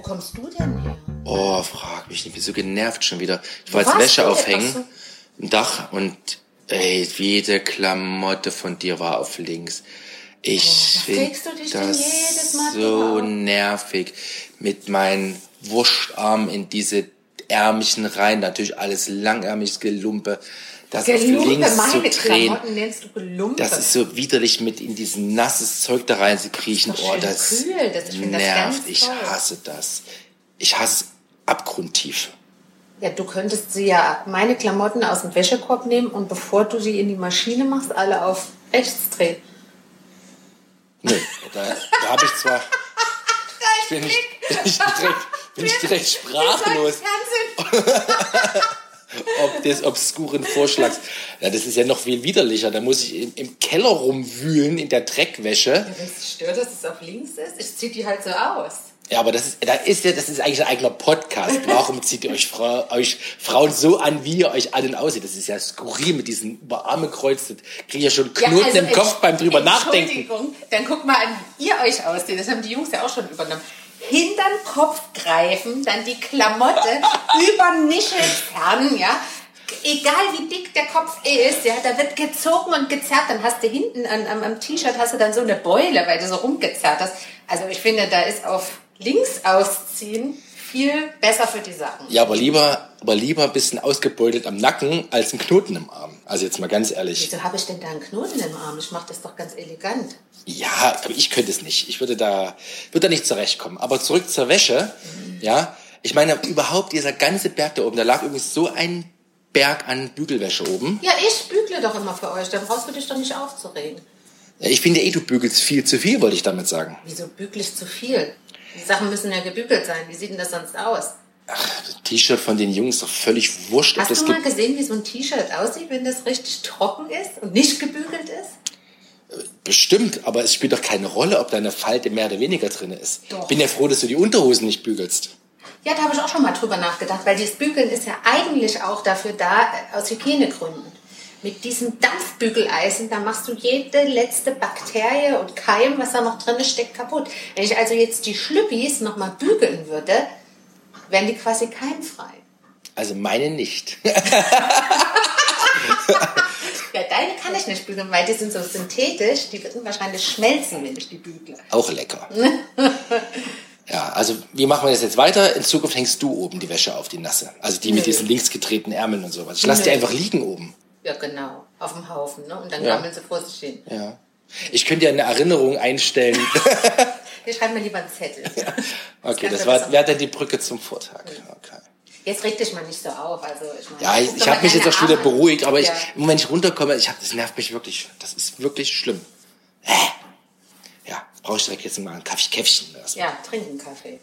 Wo kommst du denn her? Oh, frag mich nicht, ich bin so genervt schon wieder. Ich war jetzt Wäsche aufhängen, so. im Dach und ey, jede Klamotte von dir war auf links. Ich was finde das so nervig mit meinen Wurstarmen in diese Ärmchen rein, natürlich alles langärmiges Gelumpe, das auf Gelumpe, links meine zu drehen. Klamotten nennst du Gelumpe. Das ist so widerlich mit in diesen nasses Zeug da rein zu kriechen. Ist doch Oh, das kühl. Das- ich das nervt. ganz ich hasse das. Ich hasse es abgrundtief. Ja, du könntest sie ja meine Klamotten aus dem Wäschekorb nehmen und bevor du sie in die Maschine machst, alle auf rechts drehen. Nö, da, da habe ich zwar. Ich bin, nicht, bin, ich direkt, bin ich direkt sprachlos, ob des obskuren Vorschlags. Ja, das ist ja noch viel widerlicher. Da muss ich im, im Keller rumwühlen in der Dreckwäsche. Wenn es stört, dass es auf links ist, ich zieh die halt so aus. Ja, aber das ist, da ist ja, das ist eigentlich ein eigener Podcast. Warum zieht ihr euch, Frau, euch Frauen so an, wie ihr euch allen aussieht? Das ist ja skurril mit diesen Überarme kreuzt. Kriege ja schon Knoten also, im Kopf beim drüber nachdenken. Dann guck mal an, wie ihr euch aussieht. Das haben die Jungs ja auch schon übernommen. Hintern Kopf greifen, dann die Klamotte über Nische fernen, ja. Egal wie dick der Kopf ist, ja, da wird gezogen und gezerrt. Dann hast du hinten an, am, am T-Shirt hast du dann so eine Beule, weil du so rumgezerrt hast. Also ich finde, da ist auf links ausziehen viel besser für die Sachen. Ja, aber lieber, aber lieber ein bisschen ausgebeutet am Nacken als ein Knoten im Arm. Also jetzt mal ganz ehrlich. Wieso habe ich denn da einen Knoten im Arm? Ich mache das doch ganz elegant. Ja, aber ich könnte es nicht. Ich würde da, würde da nicht zurechtkommen. Aber zurück zur Wäsche. Ja, ich meine, überhaupt dieser ganze Berg da oben, da lag übrigens so ein Berg an Bügelwäsche oben. Ja, ich bügle doch immer für euch. Dann brauchst du dich doch nicht aufzuregen. Ja, Ich finde eh, du bügelst viel zu viel, wollte ich damit sagen. Wieso bügle ich zu viel? Die Sachen müssen ja gebügelt sein. Wie sieht denn das sonst aus? Das T-Shirt von den Jungs ist doch völlig wurscht. Hast du mal gesehen, wie so ein T-Shirt aussieht, wenn das richtig trocken ist und nicht gebügelt ist? Bestimmt, aber es spielt doch keine Rolle, ob da eine Falte mehr oder weniger drin ist. Doch. Bin ja froh, dass du die Unterhosen nicht bügelst. Ja, da habe ich auch schon mal drüber nachgedacht, weil dieses Bügeln ist ja eigentlich auch dafür da, äh, aus Hygienegründen. Mit diesem Dampfbügeleisen, da machst du jede letzte Bakterie und Keim, was da noch drin steckt, kaputt. Wenn ich also jetzt die Schlüppis nochmal bügeln würde, wären die quasi keimfrei. Also meine nicht. Ja, deine kann ich nicht bügeln, weil die sind so synthetisch, die würden wahrscheinlich schmelzen, wenn ich die bügle. Auch lecker. Ja, also wie machen wir das jetzt weiter? In Zukunft hängst du oben die Wäsche auf, die nasse. Also die mit diesen links getretenen Ärmeln und sowas. Ich lass die einfach liegen oben. Ja, genau, auf dem Haufen, ne? Und dann Ja. gammeln sie vor sich hin. Ja. Ich könnte ja eine Erinnerung einstellen. Wir schreiben mir lieber einen Zettel. Okay, kannst das du war, wäre dann die Brücke zum Vortag. Okay. Jetzt reg dich mal nicht so auf. Also, ich meine, Ja, ich, ich habe mich jetzt auch schon wieder beruhigt, aber ich, Ja. wenn ich runterkomme, ich hab, das nervt mich wirklich. Das ist wirklich schlimm. Äh brauche ich direkt jetzt mal ein Kaffee Käffchen. Erstmal. Ja, trinken Kaffee.